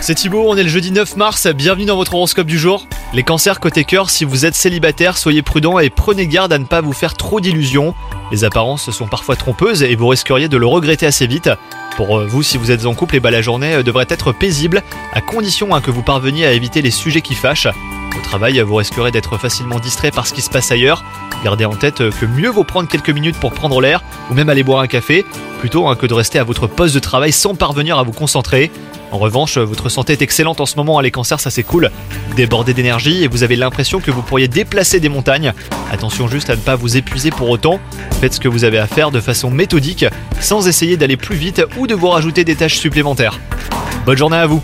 C'est Thibaut, on est le jeudi 9 mars, bienvenue dans votre horoscope du jour. Les cancers côté cœur, si vous êtes célibataire, soyez prudent et prenez garde à ne pas vous faire trop d'illusions. Les apparences sont parfois trompeuses et vous risqueriez de le regretter assez vite. Pour euh, vous, si vous êtes en couple, eh ben, la journée euh, devrait être paisible, à condition hein, que vous parveniez à éviter les sujets qui fâchent. Au travail, vous risquerez d'être facilement distrait par ce qui se passe ailleurs. Gardez en tête euh, que mieux vaut prendre quelques minutes pour prendre l'air, ou même aller boire un café, plutôt hein, que de rester à votre poste de travail sans parvenir à vous concentrer. En revanche, votre santé est excellente en ce moment, hein, les cancers, ça c'est cool. Débordé d'énergie et vous avez l'impression que vous pourriez déplacer des montagnes. Attention juste à ne pas vous épuiser pour autant. Faites ce que vous avez à faire de façon méthodique, sans essayer d'aller plus vite ou de vous rajouter des tâches supplémentaires. Bonne journée à vous